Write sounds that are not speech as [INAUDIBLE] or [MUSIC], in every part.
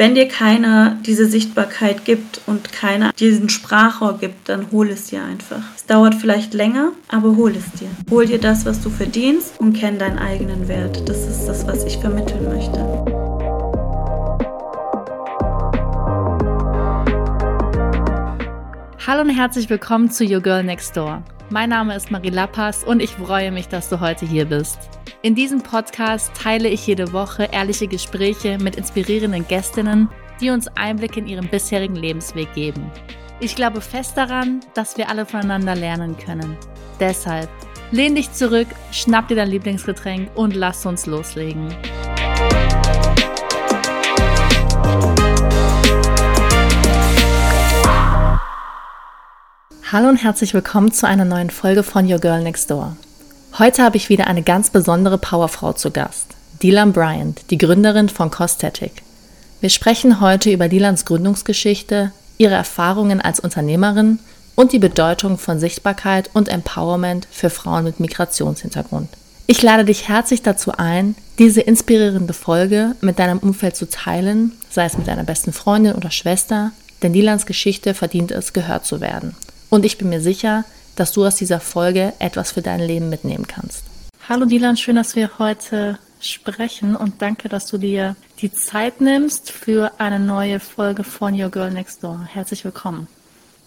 Wenn dir keiner diese Sichtbarkeit gibt und keiner diesen Sprachrohr gibt, dann hol es dir einfach. Es dauert vielleicht länger, aber hol es dir. Hol dir das, was du verdienst und kenn deinen eigenen Wert. Das ist das, was ich vermitteln möchte. Hallo und herzlich willkommen zu Your Girl Next Door. Mein Name ist Marie Lappas und ich freue mich, dass du heute hier bist. In diesem Podcast teile ich jede Woche ehrliche Gespräche mit inspirierenden Gästinnen, die uns Einblicke in ihren bisherigen Lebensweg geben. Ich glaube fest daran, dass wir alle voneinander lernen können. Deshalb lehn dich zurück, schnapp dir dein Lieblingsgetränk und lass uns loslegen. Hallo und herzlich willkommen zu einer neuen Folge von Your Girl Next Door. Heute habe ich wieder eine ganz besondere Powerfrau zu Gast, Dylan Bryant, die Gründerin von Costatic. Wir sprechen heute über Dylans Gründungsgeschichte, ihre Erfahrungen als Unternehmerin und die Bedeutung von Sichtbarkeit und Empowerment für Frauen mit Migrationshintergrund. Ich lade dich herzlich dazu ein, diese inspirierende Folge mit deinem Umfeld zu teilen, sei es mit deiner besten Freundin oder Schwester, denn Dylans Geschichte verdient es, gehört zu werden. Und ich bin mir sicher, dass du aus dieser Folge etwas für dein Leben mitnehmen kannst. Hallo Dylan, schön, dass wir heute sprechen und danke, dass du dir die Zeit nimmst für eine neue Folge von Your Girl Next Door. Herzlich willkommen.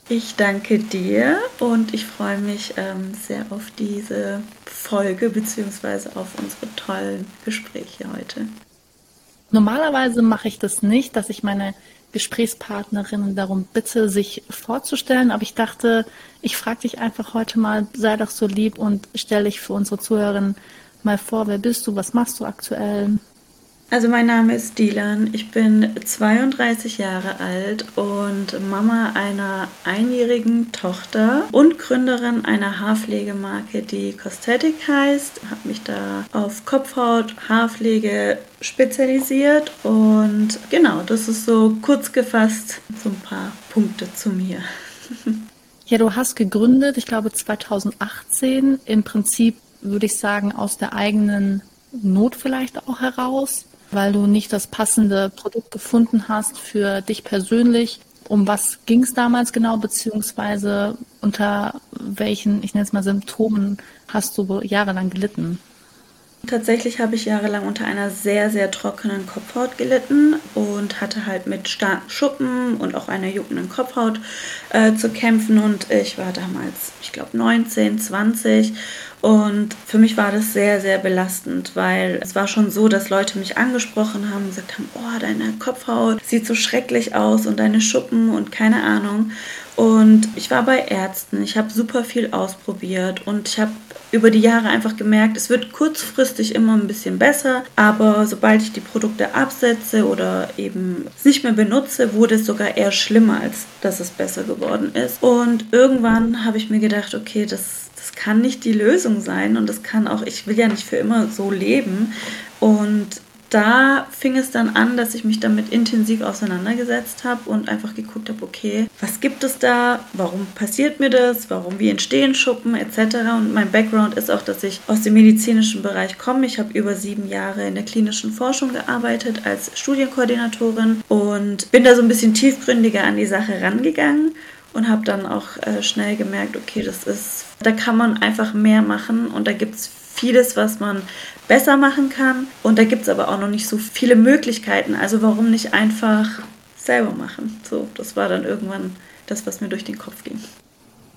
Ich danke dir und ich freue mich ähm, sehr auf diese Folge bzw. auf unsere tollen Gespräche heute. Normalerweise mache ich das nicht, dass ich meine Gesprächspartnerinnen darum bitte, sich vorzustellen. Aber ich dachte, ich frage dich einfach heute mal, sei doch so lieb und stelle dich für unsere Zuhörerinnen mal vor. Wer bist du? Was machst du aktuell? Also mein Name ist Dilan, ich bin 32 Jahre alt und Mama einer einjährigen Tochter und Gründerin einer Haarpflegemarke, die Cosmetic heißt. Habe mich da auf Kopfhaut, Haarpflege spezialisiert und genau, das ist so kurz gefasst so ein paar Punkte zu mir. [LAUGHS] Ja, du hast gegründet, ich glaube 2018, im Prinzip würde ich sagen aus der eigenen Not vielleicht auch heraus weil du nicht das passende Produkt gefunden hast für dich persönlich. Um was ging es damals genau, beziehungsweise unter welchen, ich nenne es mal Symptomen, hast du jahrelang gelitten? Tatsächlich habe ich jahrelang unter einer sehr, sehr trockenen Kopfhaut gelitten und hatte halt mit starken Schuppen und auch einer juckenden Kopfhaut äh, zu kämpfen. Und ich war damals, ich glaube, 19, 20 und für mich war das sehr, sehr belastend, weil es war schon so, dass Leute mich angesprochen haben und gesagt haben, oh, deine Kopfhaut sieht so schrecklich aus und deine Schuppen und keine Ahnung. Und ich war bei Ärzten, ich habe super viel ausprobiert und ich habe über die Jahre einfach gemerkt, es wird kurzfristig immer ein bisschen besser, aber sobald ich die Produkte absetze oder eben nicht mehr benutze, wurde es sogar eher schlimmer, als dass es besser geworden ist. Und irgendwann habe ich mir gedacht, okay, das das kann nicht die Lösung sein und das kann auch, ich will ja nicht für immer so leben. Und da fing es dann an, dass ich mich damit intensiv auseinandergesetzt habe und einfach geguckt habe, okay, was gibt es da, warum passiert mir das, warum, wie entstehen Schuppen etc. Und mein Background ist auch, dass ich aus dem medizinischen Bereich komme. Ich habe über sieben Jahre in der klinischen Forschung gearbeitet als Studienkoordinatorin und bin da so ein bisschen tiefgründiger an die Sache rangegangen und habe dann auch äh, schnell gemerkt, okay, das ist, da kann man einfach mehr machen und da gibt es vieles, was man besser machen kann und da gibt es aber auch noch nicht so viele Möglichkeiten. Also warum nicht einfach selber machen? So, das war dann irgendwann das, was mir durch den Kopf ging.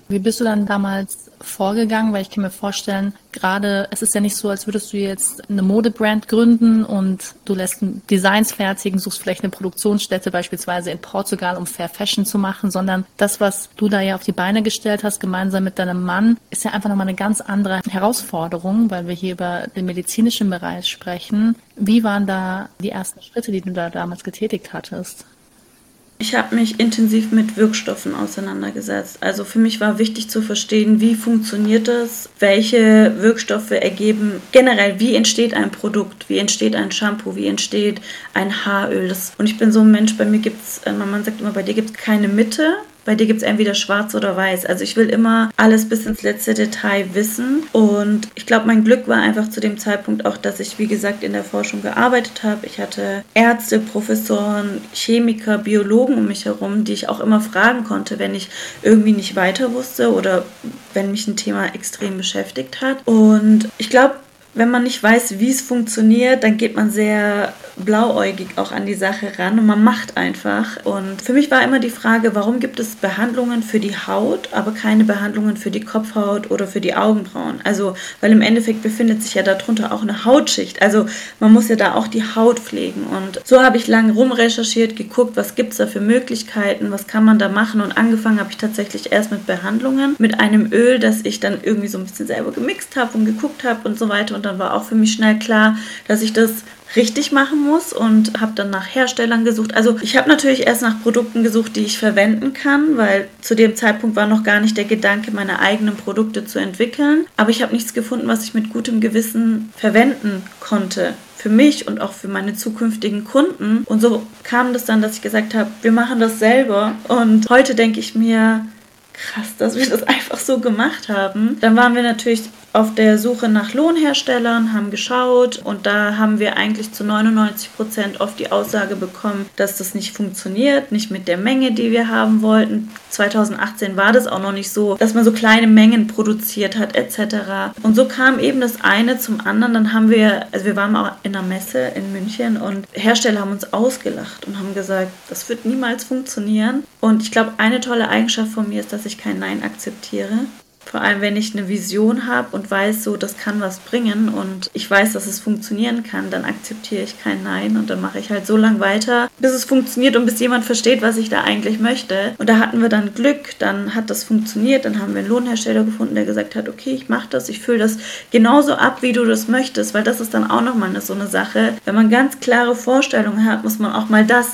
Wie bist du dann damals vorgegangen? Weil ich kann mir vorstellen, gerade es ist ja nicht so, als würdest du jetzt eine Modebrand gründen und du lässt Designs fertigen, suchst vielleicht eine Produktionsstätte beispielsweise in Portugal, um Fair Fashion zu machen, sondern das, was du da ja auf die Beine gestellt hast, gemeinsam mit deinem Mann, ist ja einfach nochmal eine ganz andere Herausforderung, weil wir hier über den medizinischen Bereich sprechen. Wie waren da die ersten Schritte, die du da damals getätigt hattest? Ich habe mich intensiv mit Wirkstoffen auseinandergesetzt. Also für mich war wichtig zu verstehen, wie funktioniert das, welche Wirkstoffe ergeben generell, wie entsteht ein Produkt, wie entsteht ein Shampoo, wie entsteht ein Haaröl. Das, und ich bin so ein Mensch, bei mir gibt es, äh, man sagt immer, bei dir gibt es keine Mitte, bei dir gibt es entweder schwarz oder weiß. Also ich will immer alles bis ins letzte Detail wissen. Und ich glaube, mein Glück war einfach zu dem Zeitpunkt auch, dass ich, wie gesagt, in der Forschung gearbeitet habe. Ich hatte Ärzte, Professoren, Chemiker, Biologen um mich herum, die ich auch immer fragen konnte, wenn ich irgendwie nicht weiter wusste oder wenn mich ein Thema extrem beschäftigt hat. Und ich glaube, wenn man nicht weiß, wie es funktioniert, dann geht man sehr blauäugig auch an die Sache ran und man macht einfach. Und für mich war immer die Frage, warum gibt es Behandlungen für die Haut, aber keine Behandlungen für die Kopfhaut oder für die Augenbrauen? Also, weil im Endeffekt befindet sich ja darunter auch eine Hautschicht. Also, man muss ja da auch die Haut pflegen. Und so habe ich lange rumrecherchiert, geguckt, was gibt es da für Möglichkeiten, was kann man da machen. Und angefangen habe ich tatsächlich erst mit Behandlungen, mit einem Öl, das ich dann irgendwie so ein bisschen selber gemixt habe und geguckt habe und so weiter. Und dann war auch für mich schnell klar, dass ich das richtig machen muss und habe dann nach Herstellern gesucht. Also ich habe natürlich erst nach Produkten gesucht, die ich verwenden kann, weil zu dem Zeitpunkt war noch gar nicht der Gedanke, meine eigenen Produkte zu entwickeln. Aber ich habe nichts gefunden, was ich mit gutem Gewissen verwenden konnte für mich und auch für meine zukünftigen Kunden. Und so kam das dann, dass ich gesagt habe, wir machen das selber. Und heute denke ich mir, krass, dass wir das [LAUGHS] einfach so gemacht haben. Dann waren wir natürlich auf der Suche nach Lohnherstellern, haben geschaut und da haben wir eigentlich zu 99 Prozent oft die Aussage bekommen, dass das nicht funktioniert, nicht mit der Menge, die wir haben wollten. 2018 war das auch noch nicht so, dass man so kleine Mengen produziert hat etc. Und so kam eben das eine zum anderen. Dann haben wir, also wir waren auch in einer Messe in München und Hersteller haben uns ausgelacht und haben gesagt, das wird niemals funktionieren. Und ich glaube, eine tolle Eigenschaft von mir ist, dass ich kein Nein akzeptiere. Vor allem, wenn ich eine Vision habe und weiß, so, das kann was bringen und ich weiß, dass es funktionieren kann, dann akzeptiere ich kein Nein und dann mache ich halt so lange weiter, bis es funktioniert und bis jemand versteht, was ich da eigentlich möchte. Und da hatten wir dann Glück, dann hat das funktioniert, dann haben wir einen Lohnhersteller gefunden, der gesagt hat, okay, ich mache das, ich fülle das genauso ab, wie du das möchtest, weil das ist dann auch nochmal so eine Sache. Wenn man ganz klare Vorstellungen hat, muss man auch mal das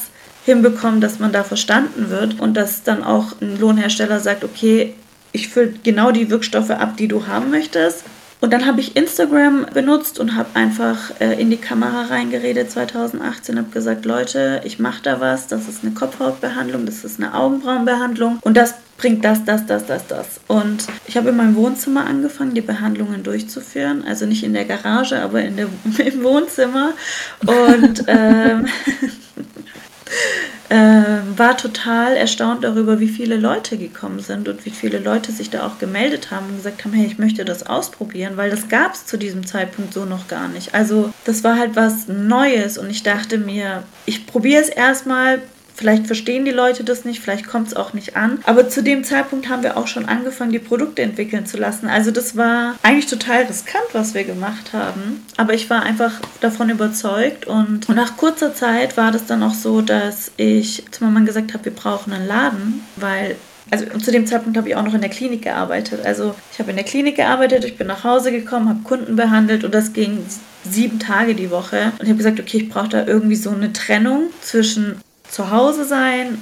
hinbekommen, dass man da verstanden wird und dass dann auch ein Lohnhersteller sagt, okay, ich fülle genau die Wirkstoffe ab, die du haben möchtest. Und dann habe ich Instagram benutzt und habe einfach äh, in die Kamera reingeredet 2018, habe gesagt, Leute, ich mache da was, das ist eine Kopfhautbehandlung, das ist eine Augenbrauenbehandlung und das bringt das, das, das, das, das. Und ich habe in meinem Wohnzimmer angefangen, die Behandlungen durchzuführen, also nicht in der Garage, aber in der, [LAUGHS] im Wohnzimmer. Und ähm, äh, [LAUGHS] war total erstaunt darüber, wie viele Leute gekommen sind und wie viele Leute sich da auch gemeldet haben und gesagt haben, hey, ich möchte das ausprobieren, weil das gab es zu diesem Zeitpunkt so noch gar nicht. Also das war halt was Neues und ich dachte mir, ich probiere es erstmal, Vielleicht verstehen die Leute das nicht, vielleicht kommt es auch nicht an. Aber zu dem Zeitpunkt haben wir auch schon angefangen, die Produkte entwickeln zu lassen. Also das war eigentlich total riskant, was wir gemacht haben. Aber ich war einfach davon überzeugt. Und nach kurzer Zeit war das dann auch so, dass ich zu meinem Mann gesagt habe, wir brauchen einen Laden, weil also zu dem Zeitpunkt habe ich auch noch in der Klinik gearbeitet. Also ich habe in der Klinik gearbeitet, ich bin nach Hause gekommen, habe Kunden behandelt und das ging sieben Tage die Woche. Und ich habe gesagt, okay, ich brauche da irgendwie so eine Trennung zwischen zu Hause sein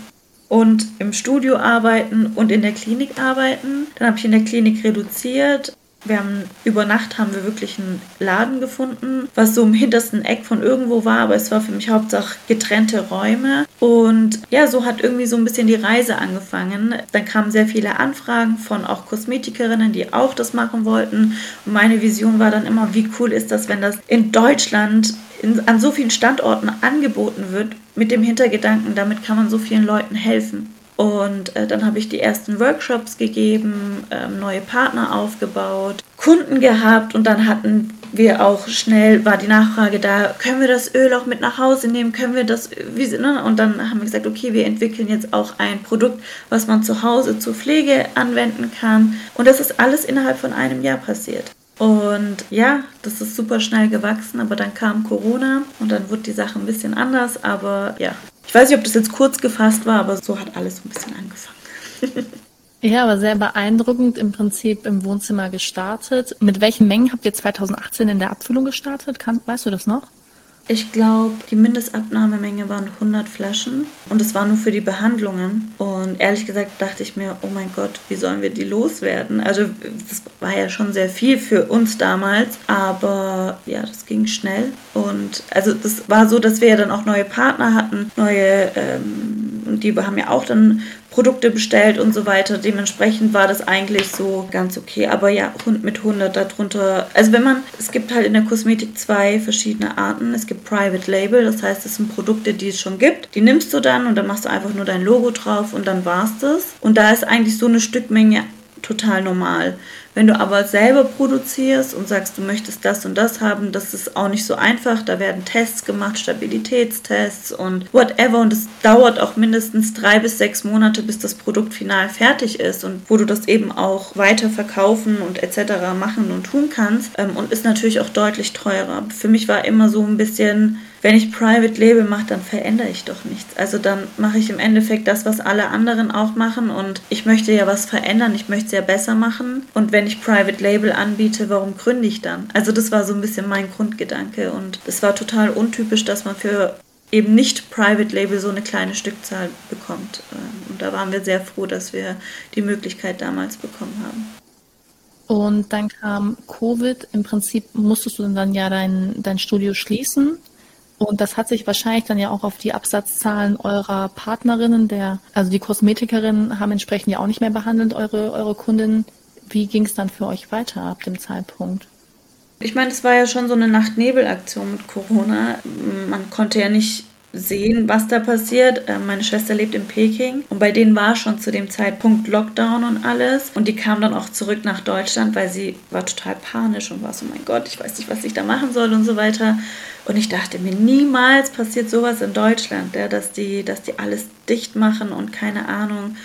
und im Studio arbeiten und in der Klinik arbeiten. Dann habe ich in der Klinik reduziert. Wir haben über Nacht haben wir wirklich einen Laden gefunden, was so im hintersten Eck von irgendwo war, aber es war für mich Hauptsache getrennte Räume. Und ja, so hat irgendwie so ein bisschen die Reise angefangen. Dann kamen sehr viele Anfragen von auch Kosmetikerinnen, die auch das machen wollten. Und meine Vision war dann immer, wie cool ist das, wenn das in Deutschland in, an so vielen Standorten angeboten wird, mit dem Hintergedanken, damit kann man so vielen Leuten helfen. Und äh, dann habe ich die ersten Workshops gegeben, ähm, neue Partner aufgebaut, Kunden gehabt und dann hatten wir auch schnell, war die Nachfrage da, können wir das Öl auch mit nach Hause nehmen, können wir das, wie, ne? und dann haben wir gesagt, okay, wir entwickeln jetzt auch ein Produkt, was man zu Hause zur Pflege anwenden kann. Und das ist alles innerhalb von einem Jahr passiert. Und ja, das ist super schnell gewachsen, aber dann kam Corona und dann wurde die Sache ein bisschen anders. Aber ja, ich weiß nicht, ob das jetzt kurz gefasst war, aber so hat alles ein bisschen angefangen. [LAUGHS] Ja, aber sehr beeindruckend im Prinzip im Wohnzimmer gestartet. Mit welchen Mengen habt ihr 2018 in der Abfüllung gestartet? Kann, weißt du das noch? Ich glaube, die Mindestabnahmemenge waren 100 Flaschen und es war nur für die Behandlungen. Und ehrlich gesagt dachte ich mir, oh mein Gott, wie sollen wir die loswerden? Also das war ja schon sehr viel für uns damals, aber ja, das ging schnell. Und also das war so, dass wir ja dann auch neue Partner hatten, neue ähm, die haben ja auch dann Produkte bestellt und so weiter. Dementsprechend war das eigentlich so ganz okay. Aber ja, mit 100 darunter. Also wenn man, es gibt halt in der Kosmetik zwei verschiedene Arten. Es gibt Private Label, das heißt, es sind Produkte, die es schon gibt. Die nimmst du dann und dann machst du einfach nur dein Logo drauf und dann war's das. Und da ist eigentlich so eine Stückmenge total normal. Wenn du aber selber produzierst und sagst, du möchtest das und das haben, das ist auch nicht so einfach. Da werden Tests gemacht, Stabilitätstests und whatever. Und es dauert auch mindestens drei bis sechs Monate, bis das Produkt final fertig ist und wo du das eben auch weiter verkaufen und etc. machen und tun kannst. Ähm, und ist natürlich auch deutlich teurer. Für mich war immer so ein bisschen wenn ich Private Label mache, dann verändere ich doch nichts. Also dann mache ich im Endeffekt das, was alle anderen auch machen und ich möchte ja was verändern, ich möchte es ja besser machen und wenn ich Private Label anbiete, warum gründe ich dann? Also das war so ein bisschen mein Grundgedanke und es war total untypisch, dass man für eben nicht Private Label so eine kleine Stückzahl bekommt. Ähm, und da waren wir sehr froh, dass wir die Möglichkeit damals bekommen haben. Und dann kam Covid. Im Prinzip musstest du dann ja dein, dein Studio schließen. Und das hat sich wahrscheinlich dann ja auch auf die Absatzzahlen eurer Partnerinnen, der, also die Kosmetikerinnen haben entsprechend ja auch nicht mehr behandelt, eure, eure Kundinnen. Wie ging es dann für euch weiter ab dem Zeitpunkt? Ich meine, es war ja schon so eine Nacht-Nebel-Aktion mit Corona. Man konnte ja nicht sehen, was da passiert. Ähm, meine Schwester lebt in Peking und bei denen war schon zu dem Zeitpunkt Lockdown und alles. Und die kam dann auch zurück nach Deutschland, weil sie war total panisch und war so, mein Gott, ich weiß nicht, was ich da machen soll und so weiter. Und ich dachte mir, niemals passiert sowas in Deutschland, ja, dass, die, dass die alles dicht machen und keine Ahnung.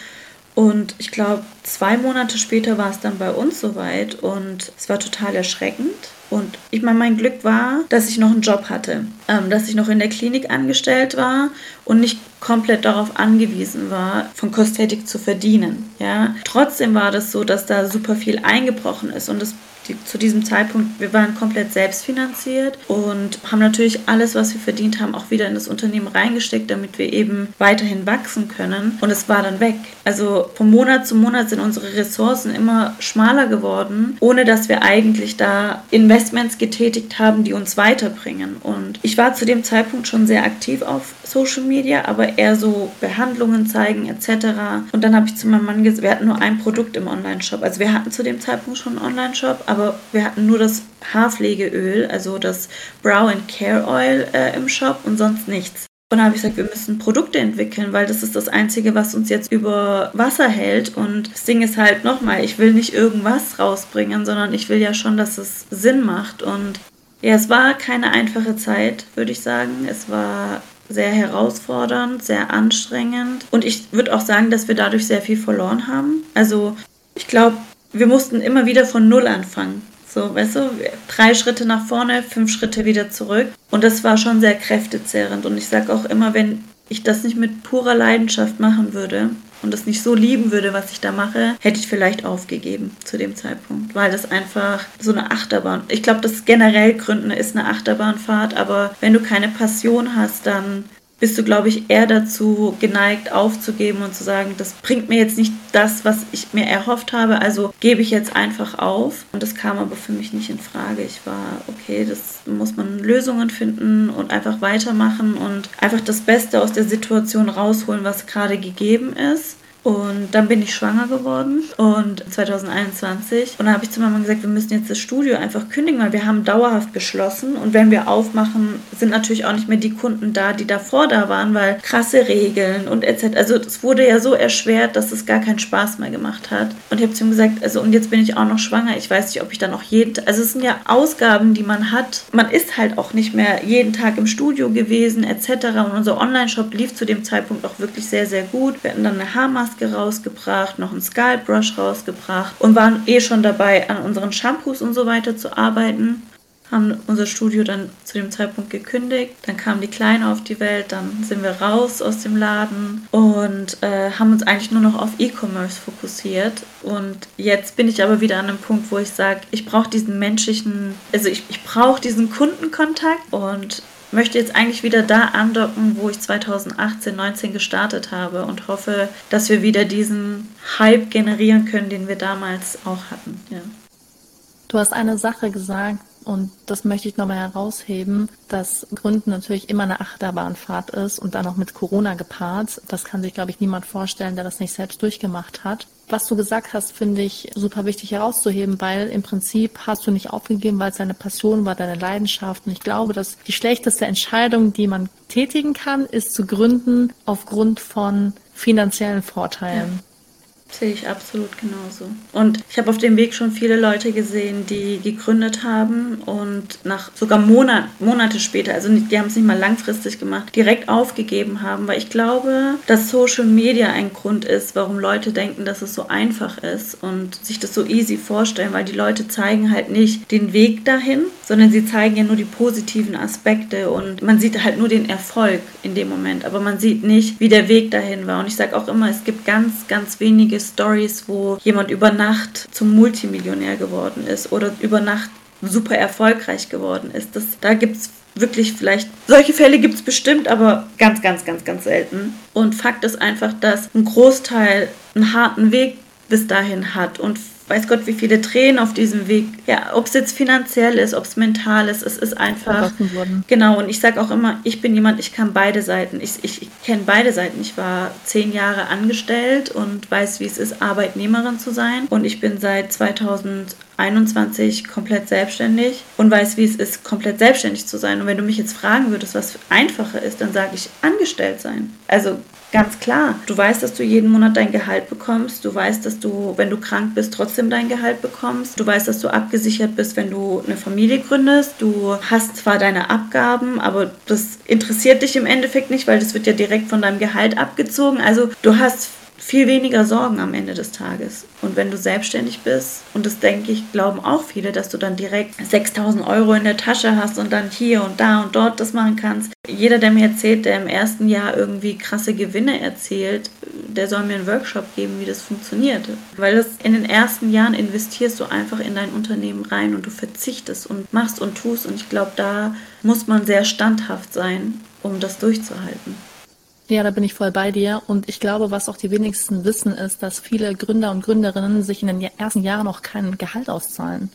Und ich glaube, zwei Monate später war es dann bei uns soweit und es war total erschreckend. Und ich meine, mein Glück war, dass ich noch einen Job hatte, ähm, dass ich noch in der Klinik angestellt war und nicht komplett darauf angewiesen war, von Kosmetik zu verdienen. Ja? Trotzdem war das so, dass da super viel eingebrochen ist und es die, zu diesem Zeitpunkt, wir waren komplett selbstfinanziert und haben natürlich alles, was wir verdient haben, auch wieder in das Unternehmen reingesteckt, damit wir eben weiterhin wachsen können. Und es war dann weg. Also von Monat zu Monat sind unsere Ressourcen immer schmaler geworden, ohne dass wir eigentlich da Investments getätigt haben, die uns weiterbringen. Und ich war zu dem Zeitpunkt schon sehr aktiv auf Social Media, aber eher so Behandlungen zeigen etc. Und dann habe ich zu meinem Mann gesagt, wir hatten nur ein Produkt im Online-Shop. Also wir hatten zu dem Zeitpunkt schon einen Online-Shop, aber wir hatten nur das Haarpflegeöl, also das Brow and Care Oil äh, im Shop und sonst nichts. Und dann habe ich gesagt, wir müssen Produkte entwickeln, weil das ist das Einzige, was uns jetzt über Wasser hält. Und das Ding ist halt nochmal, ich will nicht irgendwas rausbringen, sondern ich will ja schon, dass es Sinn macht. Und ja, es war keine einfache Zeit, würde ich sagen. Es war sehr herausfordernd, sehr anstrengend. Und ich würde auch sagen, dass wir dadurch sehr viel verloren haben. Also ich glaube, wir mussten immer wieder von Null anfangen. So, weißt du, drei Schritte nach vorne, fünf Schritte wieder zurück. Und das war schon sehr kräftezehrend. Und ich sage auch immer, wenn ich das nicht mit purer Leidenschaft machen würde und das nicht so lieben würde, was ich da mache, hätte ich vielleicht aufgegeben zu dem Zeitpunkt, weil das einfach so eine Achterbahn. Ich glaube, das generell Gründen ist eine Achterbahnfahrt, aber wenn du keine Passion hast, dann bist du, glaube ich, eher dazu geneigt, aufzugeben und zu sagen, das bringt mir jetzt nicht das, was ich mir erhofft habe, also gebe ich jetzt einfach auf. Und das kam aber für mich nicht in Frage. Ich war, okay, das muss man Lösungen finden und einfach weitermachen und einfach das Beste aus der Situation rausholen, was gerade gegeben ist. Und dann bin ich schwanger geworden und 2021. Und dann habe ich zu Mama gesagt, wir müssen jetzt das Studio einfach kündigen, weil wir haben dauerhaft geschlossen. Und wenn wir aufmachen, sind natürlich auch nicht mehr die Kunden da, die davor da waren, weil krasse Regeln und etc. Also es wurde ja so erschwert, dass es gar keinen Spaß mehr gemacht hat. Und ich habe zu ihm gesagt, also und jetzt bin ich auch noch schwanger. Ich weiß nicht, ob ich dann auch jeden, also es sind ja Ausgaben, die man hat. Man ist halt auch nicht mehr jeden Tag im Studio gewesen etc. Und unser Online-Shop lief zu dem Zeitpunkt auch wirklich sehr, sehr gut. Wir hatten dann eine Haarmaske Maske rausgebracht, noch einen Scalp Brush rausgebracht und waren eh schon dabei, an unseren Shampoos und so weiter zu arbeiten. Haben unser Studio dann zu dem Zeitpunkt gekündigt. Dann kam die Kleine auf die Welt, dann sind wir raus aus dem Laden und äh, haben uns eigentlich nur noch auf E-Commerce fokussiert. Und jetzt bin ich aber wieder an einem Punkt, wo ich sage, ich brauche diesen menschlichen, also ich, ich brauche diesen Kundenkontakt und möchte jetzt eigentlich wieder da andocken, wo ich 2018, 19 gestartet habe und hoffe, dass wir wieder diesen Hype generieren können, den wir damals auch hatten. Ja. Du hast eine Sache gesagt, Und das möchte ich nochmal herausheben, dass Gründen natürlich immer eine Achterbahnfahrt ist und dann auch mit Corona gepaart. Das kann sich, glaube ich, niemand vorstellen, der das nicht selbst durchgemacht hat. Was du gesagt hast, finde ich super wichtig herauszuheben, weil im Prinzip hast du nicht aufgegeben, weil es deine Passion war, deine Leidenschaft. Und ich glaube, dass die schlechteste Entscheidung, die man tätigen kann, ist zu gründen aufgrund von finanziellen Vorteilen. Ja. Sehe ich absolut genauso. Und ich habe auf dem Weg schon viele Leute gesehen, die gegründet haben und nach sogar Monat, Monate später, also die haben es nicht mal langfristig gemacht, direkt aufgegeben haben, weil ich glaube, dass Social Media ein Grund ist, warum Leute denken, dass es so einfach ist und sich das so easy vorstellen, weil die Leute zeigen halt nicht den Weg dahin, sondern sie zeigen ja nur die positiven Aspekte und man sieht halt nur den Erfolg in dem Moment, aber man sieht nicht, wie der Weg dahin war. Und ich sage auch immer, es gibt ganz, ganz wenige Stories, wo jemand über Nacht zum Multimillionär geworden ist oder über Nacht super erfolgreich geworden ist. Das, da gibt es wirklich vielleicht, solche Fälle gibt es bestimmt, aber ganz, ganz, ganz, ganz selten. Und Fakt ist einfach, dass ein Großteil einen harten Weg bis dahin hat und weiß Gott, wie viele Tränen auf diesem Weg. Ja, ob es jetzt finanziell ist, ob es mental ist, es ist einfach. Genau, und ich sage auch immer, ich bin jemand, ich kann beide Seiten. Ich, ich, ich kenne beide Seiten. Ich war zehn Jahre angestellt und weiß, wie es ist, Arbeitnehmerin zu sein. Und ich bin seit 2021 komplett selbstständig und weiß, wie es ist, komplett selbstständig zu sein. Und wenn du mich jetzt fragen würdest, was einfacher ist, dann sage ich angestellt sein. Also Ganz klar. Du weißt, dass du jeden Monat dein Gehalt bekommst. Du weißt, dass du, wenn du krank bist, trotzdem dein Gehalt bekommst. Du weißt, dass du abgesichert bist, wenn du eine Familie gründest. Du hast zwar deine Abgaben, aber das interessiert dich im Endeffekt nicht, weil das wird ja direkt von deinem Gehalt abgezogen. Also du hast viel weniger Sorgen am Ende des Tages. Und wenn du selbstständig bist, und das denke ich, glauben auch viele, dass du dann direkt 6000 Euro in der Tasche hast und dann hier und da und dort das machen kannst. Jeder, der mir erzählt, der im ersten Jahr irgendwie krasse Gewinne erzielt, der soll mir einen Workshop geben, wie das funktioniert. Weil das in den ersten Jahren investierst du einfach in dein Unternehmen rein und du verzichtest und machst und tust. Und ich glaube, da muss man sehr standhaft sein, um das durchzuhalten. Ja, da bin ich voll bei dir. Und ich glaube, was auch die wenigsten wissen, ist, dass viele Gründer und Gründerinnen sich in den ersten Jahren auch kein Gehalt auszahlen.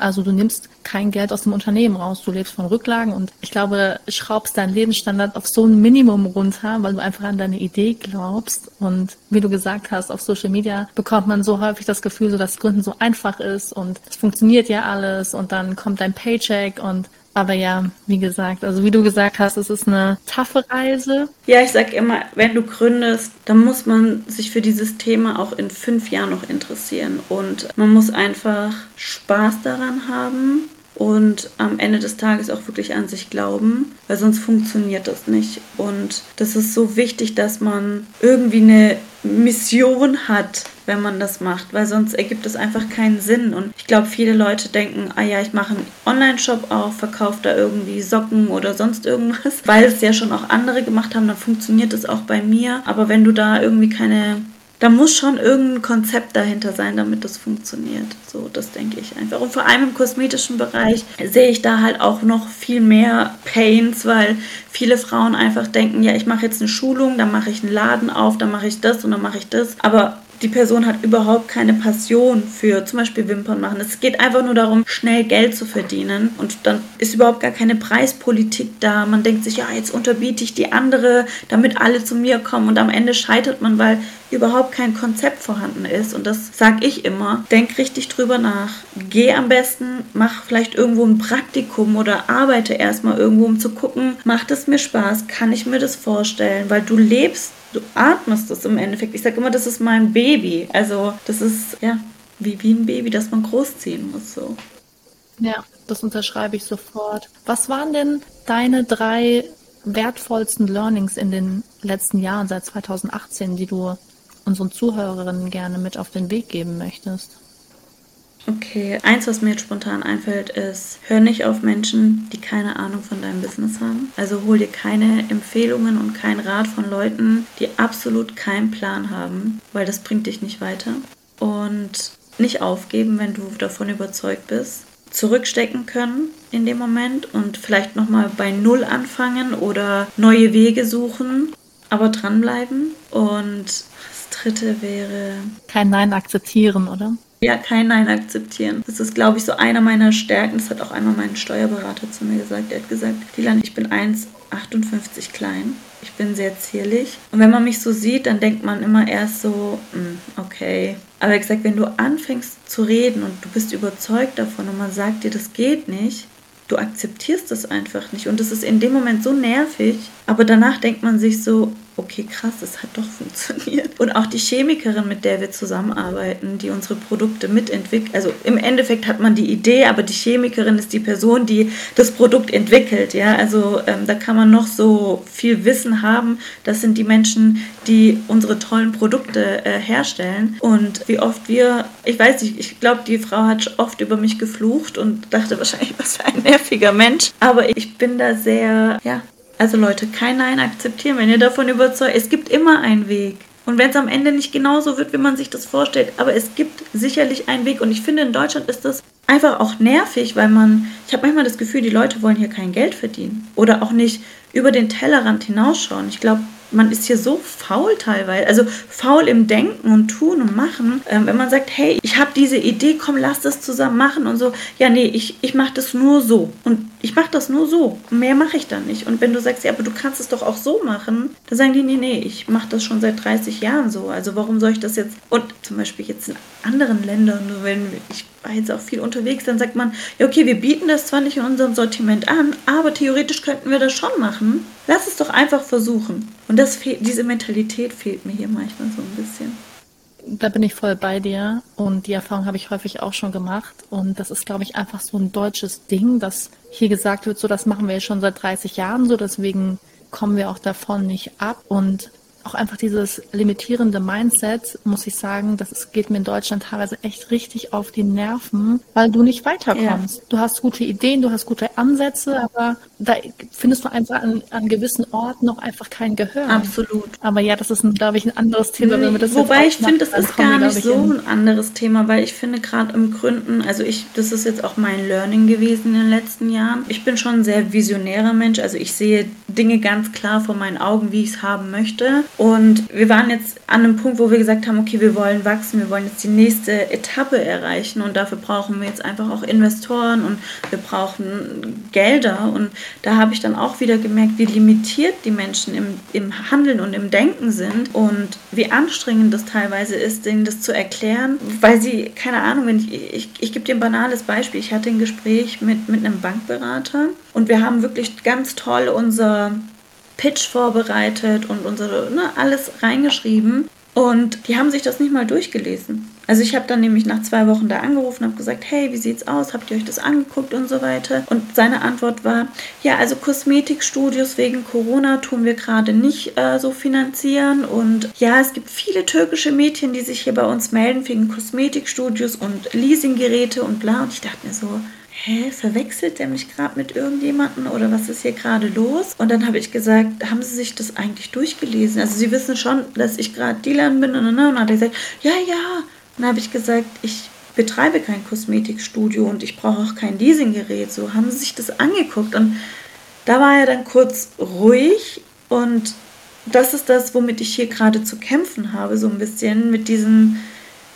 Also du nimmst kein Geld aus dem Unternehmen raus, du lebst von Rücklagen und ich glaube, schraubst deinen Lebensstandard auf so ein Minimum runter, weil du einfach an deine Idee glaubst. Und wie du gesagt hast, auf Social Media bekommt man so häufig das Gefühl, so dass Gründen so einfach ist und es funktioniert ja alles und dann kommt dein Paycheck und aber ja, wie gesagt, also wie du gesagt hast, es ist eine taffe Reise. Ja, ich sag immer, wenn du gründest, dann muss man sich für dieses Thema auch in fünf Jahren noch interessieren. Und man muss einfach Spaß daran haben und am Ende des Tages auch wirklich an sich glauben, weil sonst funktioniert das nicht. Und das ist so wichtig, dass man irgendwie eine Mission hat, wenn man das macht, weil sonst ergibt es einfach keinen Sinn. Und ich glaube, viele Leute denken, ah ja, ich mache einen Online-Shop auf, verkaufe da irgendwie Socken oder sonst irgendwas, [LAUGHS] weil es ja schon auch andere gemacht haben, dann funktioniert es auch bei mir. Aber wenn du da irgendwie keine da muss schon irgendein Konzept dahinter sein, damit das funktioniert. So, das denke ich einfach. Und vor allem im kosmetischen Bereich sehe ich da halt auch noch viel mehr Pains, weil viele Frauen einfach denken, ja, ich mache jetzt eine Schulung, dann mache ich einen Laden auf, dann mache ich das und dann mache ich das. Aber die Person hat überhaupt keine Passion für zum Beispiel Wimpern machen. Es geht einfach nur darum, schnell Geld zu verdienen. Und dann ist überhaupt gar keine Preispolitik da. Man denkt sich, ja, jetzt unterbiete ich die andere, damit alle zu mir kommen. Und am Ende scheitert man, weil überhaupt kein Konzept vorhanden ist. Und das sage ich immer. Denk richtig drüber nach. Geh am besten, mach vielleicht irgendwo ein Praktikum oder arbeite erstmal irgendwo, um zu gucken, macht es mir Spaß? Kann ich mir das vorstellen? Weil du lebst du atmest das im Endeffekt. Ich sage immer, das ist mein Baby. Also das ist ja wie, wie ein Baby, das man großziehen muss. So. Ja, das unterschreibe ich sofort. Was waren denn deine drei wertvollsten Learnings in den letzten Jahren seit 2018, die du unseren Zuhörerinnen gerne mit auf den Weg geben möchtest? Okay, eins, was mir jetzt spontan einfällt, ist, hör nicht auf Menschen, die keine Ahnung von deinem Business haben. Also hol dir keine Empfehlungen und keinen Rat von Leuten, die absolut keinen Plan haben, weil das bringt dich nicht weiter. Und nicht aufgeben, wenn du davon überzeugt bist. Zurückstecken können in dem Moment und vielleicht nochmal bei Null anfangen oder neue Wege suchen, aber dranbleiben. Und dritte wäre. Kein Nein akzeptieren, oder? Ja, kein Nein akzeptieren. Das ist, glaube ich, so einer meiner Stärken. Das hat auch einmal mein Steuerberater zu mir gesagt. Er hat gesagt, Dilan, ich bin 1,58 klein. Ich bin sehr zierlich. Und wenn man mich so sieht, dann denkt man immer erst so, hm, okay. Aber er hat gesagt, wenn du anfängst zu reden und du bist überzeugt davon und man sagt dir, das geht nicht, du akzeptierst das einfach nicht. Und das ist in dem Moment so nervig. Aber danach denkt man sich so, okay, krass, es hat doch funktioniert. Und auch die Chemikerin, mit der wir zusammenarbeiten, die unsere Produkte mitentwickelt, also im Endeffekt hat man die Idee, aber die Chemikerin ist die Person, die das Produkt entwickelt. Ja, also ähm, da kann man noch so viel Wissen haben. Das sind die Menschen, die unsere tollen Produkte äh, herstellen. Und wie oft wir, ich weiß nicht, ich glaube, die Frau hat oft über mich geflucht und dachte wahrscheinlich, [LAUGHS] was für ein nerviger Mensch. Aber ich bin da sehr, ja, also Leute, kein Nein akzeptieren, wenn ihr davon überzeugt. Es gibt immer einen Weg. Und wenn es am Ende nicht genauso wird, wie man sich das vorstellt, aber es gibt sicherlich einen Weg. Und ich finde, in Deutschland ist das einfach auch nervig, weil man, ich habe manchmal das Gefühl, die Leute wollen hier kein Geld verdienen oder auch nicht über den Tellerrand hinausschauen. Ich glaube, man ist hier so faul teilweise, also faul im Denken und Tun und Machen. Ähm, wenn man sagt, hey, ich habe diese Idee, komm, lass das zusammen machen und so, ja, nee, ich, ich mache das nur so und ich mache das nur so, mehr mache ich dann nicht. Und wenn du sagst, ja, aber du kannst es doch auch so machen, dann sagen die, nee, nee, ich mache das schon seit 30 Jahren so, also warum soll ich das jetzt, und zum Beispiel jetzt in anderen Ländern, wenn ich war jetzt auch viel unterwegs, dann sagt man, ja, okay, wir bieten das zwar nicht in unserem Sortiment an, aber theoretisch könnten wir das schon machen. Lass es doch einfach versuchen. Und das diese Mentalität fehlt mir hier manchmal so ein bisschen. Da bin ich voll bei dir und die Erfahrung habe ich häufig auch schon gemacht. Und das ist, glaube ich, einfach so ein deutsches Ding, dass hier gesagt wird, so das machen wir schon seit 30 Jahren so, deswegen kommen wir auch davon nicht ab. Und auch einfach dieses limitierende Mindset, muss ich sagen, das geht mir in Deutschland teilweise echt richtig auf die Nerven, weil du nicht weiterkommst. Ja. Du hast gute Ideen, du hast gute Ansätze, aber da findest du einfach an, an gewissen Orten noch einfach kein Gehör. Absolut. Aber ja, das ist, glaube ich, ein anderes Thema, wenn wir das Wobei ich finde, das ist gar nicht so ein anderes Thema, weil ich finde gerade im Gründen, also ich, das ist jetzt auch mein Learning gewesen in den letzten Jahren. Ich bin schon ein sehr visionärer Mensch, also ich sehe Dinge ganz klar vor meinen Augen, wie ich es haben möchte. Und wir waren jetzt an einem Punkt, wo wir gesagt haben, okay, wir wollen wachsen, wir wollen jetzt die nächste Etappe erreichen und dafür brauchen wir jetzt einfach auch Investoren und wir brauchen Gelder. Und da habe ich dann auch wieder gemerkt, wie limitiert die Menschen im, im Handeln und im Denken sind und wie anstrengend das teilweise ist, denen das zu erklären, weil sie, keine Ahnung, wenn ich, ich, ich gebe dir ein banales Beispiel. Ich hatte ein Gespräch mit, mit einem Bankberater und wir haben wirklich ganz toll unser Pitch vorbereitet und unsere, ne, alles reingeschrieben. Und die haben sich das nicht mal durchgelesen. Also ich habe dann nämlich nach zwei Wochen da angerufen und habe gesagt, hey, wie sieht's aus? Habt ihr euch das angeguckt und so weiter? Und seine Antwort war, ja, also Kosmetikstudios wegen Corona tun wir gerade nicht äh, so finanzieren. Und ja, es gibt viele türkische Mädchen, die sich hier bei uns melden wegen Kosmetikstudios und Leasinggeräte und bla. Und ich dachte mir so, hä, verwechselt der mich gerade mit irgendjemandem oder was ist hier gerade los? Und dann habe ich gesagt, haben Sie sich das eigentlich durchgelesen? Also Sie wissen schon, dass ich gerade Dealer bin und dann hat er gesagt, ja, ja. Und dann habe ich gesagt, ich betreibe kein Kosmetikstudio und ich brauche auch kein Leasinggerät. So haben Sie sich das angeguckt und da war er dann kurz ruhig und das ist das, womit ich hier gerade zu kämpfen habe, so ein bisschen mit diesen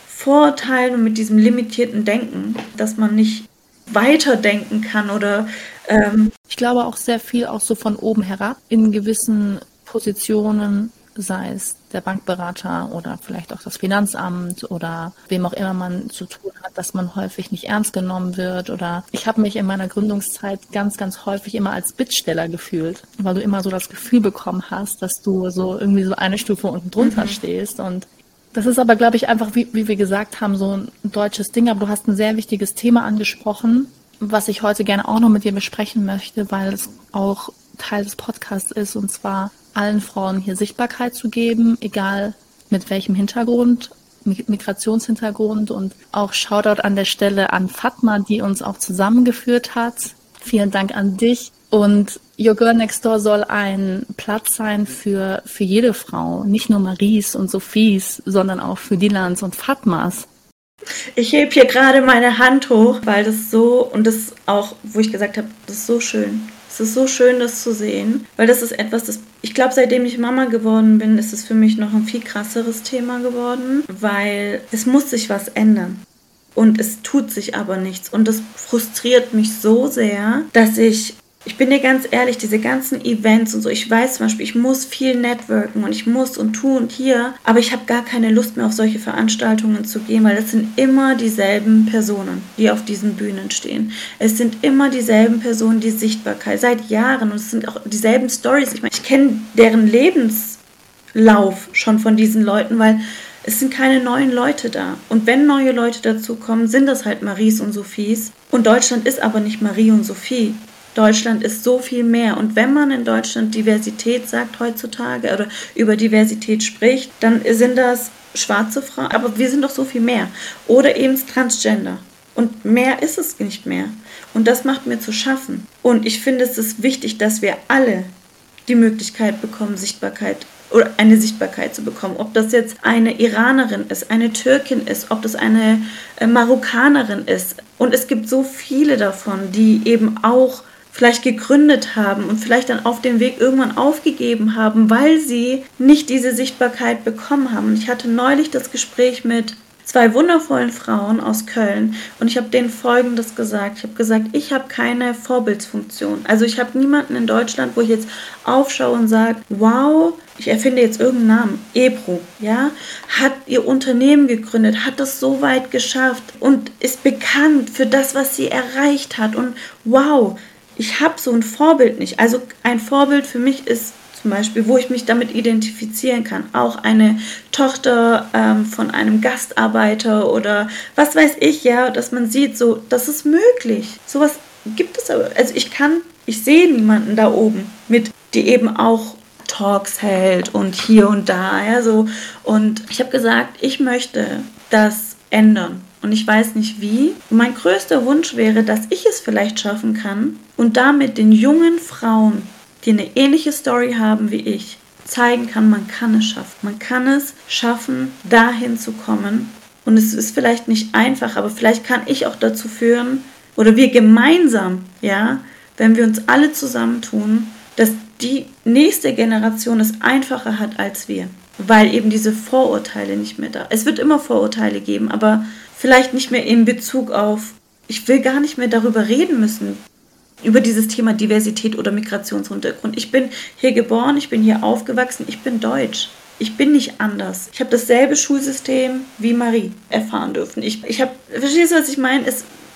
Vorurteilen und mit diesem limitierten Denken, dass man nicht weiterdenken kann oder ähm ich glaube auch sehr viel auch so von oben herab in gewissen Positionen, sei es der Bankberater oder vielleicht auch das Finanzamt oder wem auch immer man zu tun hat, dass man häufig nicht ernst genommen wird oder ich habe mich in meiner Gründungszeit ganz, ganz häufig immer als Bittsteller gefühlt, weil du immer so das Gefühl bekommen hast, dass du so irgendwie so eine Stufe unten drunter mhm. stehst und das ist aber, glaube ich, einfach, wie, wie wir gesagt haben, so ein deutsches Ding. Aber du hast ein sehr wichtiges Thema angesprochen, was ich heute gerne auch noch mit dir besprechen möchte, weil es auch Teil des Podcasts ist, und zwar allen Frauen hier Sichtbarkeit zu geben, egal mit welchem Hintergrund, Migrationshintergrund und auch Shoutout an der Stelle an Fatma, die uns auch zusammengeführt hat. Vielen Dank an dich. Und Your Girl Next Door soll ein Platz sein für, für jede Frau, nicht nur Maries und Sophies, sondern auch für Dilans und Fatmas. Ich heb hier gerade meine Hand hoch, weil das so, und das auch, wo ich gesagt habe, das ist so schön. Es ist so schön, das zu sehen, weil das ist etwas, das ich glaube, seitdem ich Mama geworden bin, ist es für mich noch ein viel krasseres Thema geworden, weil es muss sich was ändern. und es tut sich aber nichts. Und das frustriert mich so sehr, dass ich ich bin dir ganz ehrlich, diese ganzen Events und so, ich weiß zum Beispiel, ich muss viel networken und ich muss und tu und hier, aber ich habe gar keine Lust mehr auf solche Veranstaltungen zu gehen, weil es sind immer dieselben Personen, die auf diesen Bühnen stehen. Es sind immer dieselben Personen, die Sichtbarkeit seit Jahren und es sind auch dieselben Stories. Ich meine, ich kenne deren Lebenslauf schon von diesen Leuten, weil es sind keine neuen Leute da. Und wenn neue Leute dazukommen, sind das halt Maries und Sophies. Und Deutschland ist aber nicht Marie und Sophie. Deutschland ist so viel mehr. Und wenn man in Deutschland Diversität sagt heutzutage oder über Diversität spricht, dann sind das schwarze Frauen. Aber wir sind doch so viel mehr. Oder eben Transgender. Und mehr ist es nicht mehr. Und das macht mir zu schaffen. Und ich finde, es ist wichtig, dass wir alle die Möglichkeit bekommen, Sichtbarkeit oder eine Sichtbarkeit zu bekommen. Ob das jetzt eine Iranerin ist, eine Türkin ist, ob das eine äh, Marokkanerin ist. Und es gibt so viele davon, die eben auch vielleicht gegründet haben und vielleicht dann auf dem Weg irgendwann aufgegeben haben, weil sie nicht diese Sichtbarkeit bekommen haben. Und ich hatte neulich das Gespräch mit zwei wundervollen Frauen aus Köln und ich habe denen Folgendes gesagt. Ich habe gesagt, ich habe keine Vorbildsfunktion. Also ich habe niemanden in Deutschland, wo ich jetzt aufschaue und sage, wow, ich erfinde jetzt irgendeinen Namen, Ebro, ja, hat ihr Unternehmen gegründet, hat das so weit geschafft und ist bekannt für das, was sie erreicht hat und wow, ich habe so ein Vorbild nicht. Also ein Vorbild für mich ist zum Beispiel, wo ich mich damit identifizieren kann. Auch eine Tochter ähm, von einem Gastarbeiter oder was weiß ich, ja, dass man sieht, so, das ist möglich. Sowas gibt es aber. Also ich kann, ich sehe niemanden da oben mit, die eben auch Talks hält und hier und da, ja, so. Und ich habe gesagt, ich möchte das ändern und ich weiß nicht wie. mein größter Wunsch wäre, dass ich es vielleicht schaffen kann und damit den jungen Frauen, die eine ähnliche Story haben wie ich, zeigen kann, man kann es schaffen. Man kann es schaffen, dahin zu kommen. Und es ist vielleicht nicht einfach, aber vielleicht kann ich auch dazu führen, oder wir gemeinsam, ja, wenn wir uns alle zusammentun, dass die nächste Generation es einfacher hat als wir. Weil eben diese Vorurteile nicht mehr da. Es wird immer Vorurteile geben, aber vielleicht nicht mehr in Bezug auf, ich will gar nicht mehr darüber reden müssen, über dieses Thema Diversität oder Migrationshintergrund. Ich bin hier geboren, ich bin hier aufgewachsen, ich bin deutsch. Ich bin nicht anders. Ich habe dasselbe Schulsystem wie Marie erfahren dürfen. Ich, ich habe, verstehst du, was ich meine?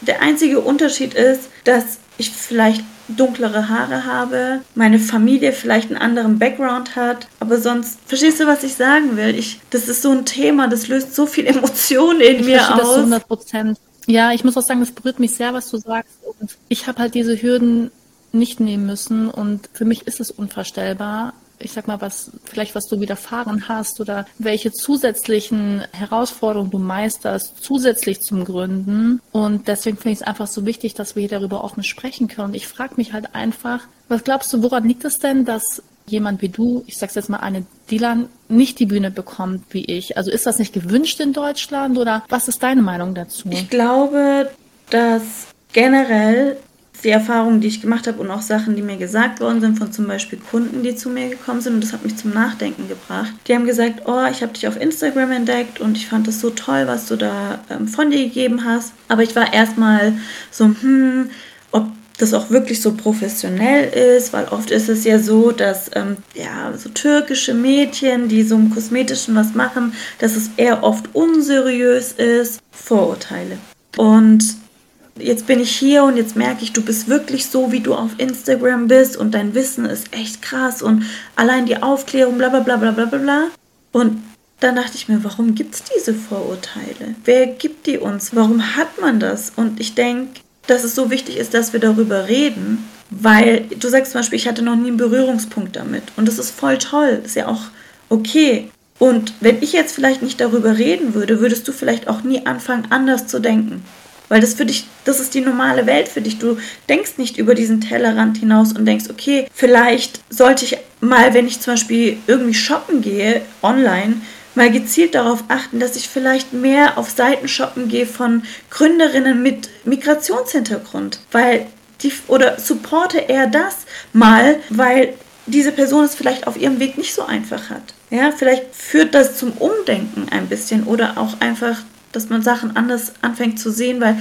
Der einzige Unterschied ist, dass ich vielleicht dunklere Haare habe, meine Familie vielleicht einen anderen Background hat, aber sonst, verstehst du, was ich sagen will? Ich, das ist so ein Thema, das löst so viel [LAUGHS] Emotionen in ich mir aus. Das 100 Prozent. Ja, ich muss auch sagen, es berührt mich sehr, was du sagst. Und ich habe halt diese Hürden nicht nehmen müssen und für mich ist es unvorstellbar, ich sag mal, was vielleicht was du widerfahren hast oder welche zusätzlichen Herausforderungen du meisterst, zusätzlich zum Gründen. Und deswegen finde ich es einfach so wichtig, dass wir hier darüber offen sprechen können. Und ich frage mich halt einfach, was glaubst du, woran liegt es denn, dass jemand wie du, ich sag's jetzt mal eine Dylan, nicht die Bühne bekommt wie ich? Also ist das nicht gewünscht in Deutschland oder was ist deine Meinung dazu? Ich glaube, dass generell die Erfahrungen, die ich gemacht habe und auch Sachen, die mir gesagt worden sind von zum Beispiel Kunden, die zu mir gekommen sind und das hat mich zum Nachdenken gebracht. Die haben gesagt, oh, ich habe dich auf Instagram entdeckt und ich fand das so toll, was du da ähm, von dir gegeben hast. Aber ich war erstmal so, hm, ob das auch wirklich so professionell ist, weil oft ist es ja so, dass ähm, ja so türkische Mädchen, die so im kosmetischen was machen, dass es eher oft unseriös ist, Vorurteile. Und jetzt bin ich hier und jetzt merke ich, du bist wirklich so, wie du auf Instagram bist und dein Wissen ist echt krass und allein die Aufklärung, bla bla bla bla bla bla. Und dann dachte ich mir, warum gibt es diese Vorurteile? Wer gibt die uns? Warum hat man das? Und ich denke, dass es so wichtig ist, dass wir darüber reden, weil du sagst zum Beispiel, ich hatte noch nie einen Berührungspunkt damit. Und das ist voll toll, ist ja auch okay. Und wenn ich jetzt vielleicht nicht darüber reden würde, würdest du vielleicht auch nie anfangen, anders zu denken. Weil das für dich, das ist die normale Welt für dich. Du denkst nicht über diesen Tellerrand hinaus und denkst, okay, vielleicht sollte ich mal, wenn ich zum Beispiel irgendwie shoppen gehe, online, mal gezielt darauf achten, dass ich vielleicht mehr auf Seiten shoppen gehe von Gründerinnen mit Migrationshintergrund. Weil die, oder supporte eher das mal, weil diese Person es vielleicht auf ihrem Weg nicht so einfach hat. Ja, vielleicht führt das zum Umdenken ein bisschen oder auch einfach dass man Sachen anders anfängt zu sehen, weil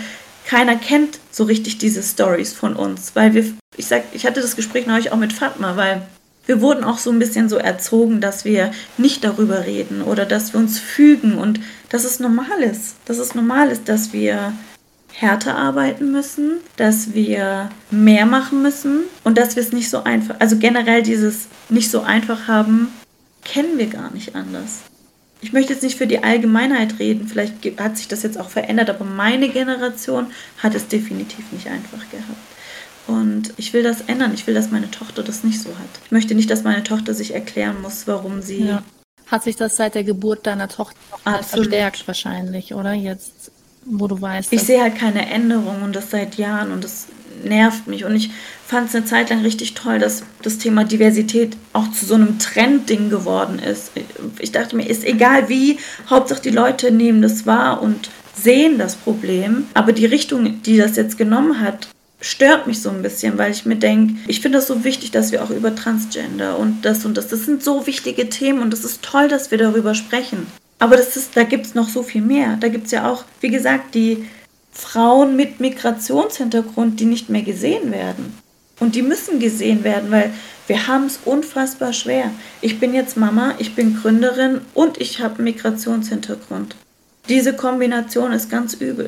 keiner kennt so richtig diese Stories von uns, weil wir, ich sag, ich hatte das Gespräch neulich auch mit Fatma, weil wir wurden auch so ein bisschen so erzogen, dass wir nicht darüber reden oder dass wir uns fügen und dass es normal ist, dass es normal ist, dass wir härter arbeiten müssen, dass wir mehr machen müssen und dass wir es nicht so einfach, also generell dieses nicht so einfach haben, kennen wir gar nicht anders. Ich möchte jetzt nicht für die Allgemeinheit reden, vielleicht hat sich das jetzt auch verändert, aber meine Generation hat es definitiv nicht einfach gehabt. Und ich will das ändern. Ich will, dass meine Tochter das nicht so hat. Ich möchte nicht, dass meine Tochter sich erklären muss, warum sie. Ja. Hat sich das seit der Geburt deiner Tochter verstärkt wahrscheinlich, oder? Jetzt, wo du weißt. Ich sehe halt keine Änderung und das seit Jahren und das nervt mich. Und ich fand es eine Zeit lang richtig toll, dass das Thema Diversität auch zu so einem Trendding geworden ist. Ich dachte mir, ist egal wie, Hauptsache die Leute nehmen das wahr und sehen das Problem. Aber die Richtung, die das jetzt genommen hat, stört mich so ein bisschen, weil ich mir denke, ich finde das so wichtig, dass wir auch über Transgender und das und das, das sind so wichtige Themen und es ist toll, dass wir darüber sprechen. Aber das ist, da gibt es noch so viel mehr. Da gibt es ja auch, wie gesagt, die Frauen mit Migrationshintergrund, die nicht mehr gesehen werden. Und die müssen gesehen werden, weil wir haben es unfassbar schwer. Ich bin jetzt Mama, ich bin Gründerin und ich habe Migrationshintergrund. Diese Kombination ist ganz übel.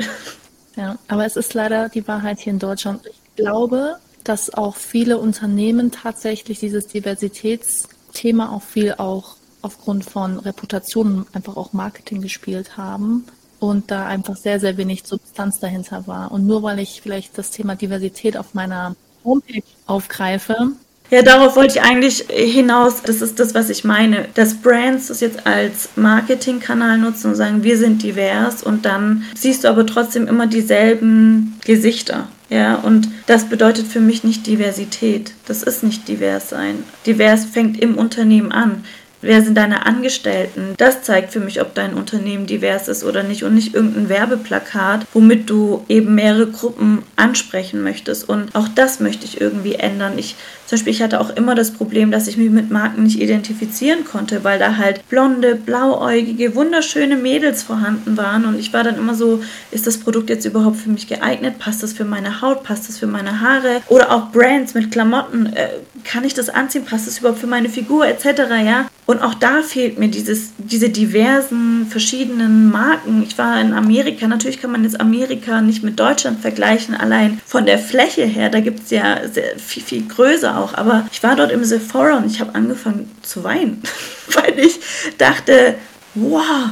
Ja, aber es ist leider die Wahrheit hier in Deutschland. Ich glaube, dass auch viele Unternehmen tatsächlich dieses Diversitätsthema auch viel auch aufgrund von Reputationen einfach auch Marketing gespielt haben und da einfach sehr, sehr wenig Substanz dahinter war. Und nur weil ich vielleicht das Thema Diversität auf meiner Homepage aufgreife, ja, darauf wollte ich eigentlich hinaus. Das ist das, was ich meine. Dass Brands das jetzt als Marketingkanal nutzen und sagen, wir sind divers und dann siehst du aber trotzdem immer dieselben Gesichter. Ja, und das bedeutet für mich nicht Diversität. Das ist nicht divers sein. Divers fängt im Unternehmen an. Wer sind deine Angestellten? Das zeigt für mich, ob dein Unternehmen divers ist oder nicht und nicht irgendein Werbeplakat, womit du eben mehrere Gruppen ansprechen möchtest. Und auch das möchte ich irgendwie ändern. Ich zum Beispiel, ich hatte auch immer das Problem, dass ich mich mit Marken nicht identifizieren konnte, weil da halt blonde, blauäugige, wunderschöne Mädels vorhanden waren. Und ich war dann immer so, ist das Produkt jetzt überhaupt für mich geeignet? Passt das für meine Haut? Passt das für meine Haare? Oder auch Brands mit Klamotten. Äh, kann ich das anziehen? Passt das überhaupt für meine Figur? Etc. Ja. Und auch da fehlt mir dieses, diese diversen, verschiedenen Marken. Ich war in Amerika. Natürlich kann man jetzt Amerika nicht mit Deutschland vergleichen, allein von der Fläche her. Da gibt es ja sehr, viel, viel größer auch. Aber ich war dort im Sephora und ich habe angefangen zu weinen, [LAUGHS] weil ich dachte, wow,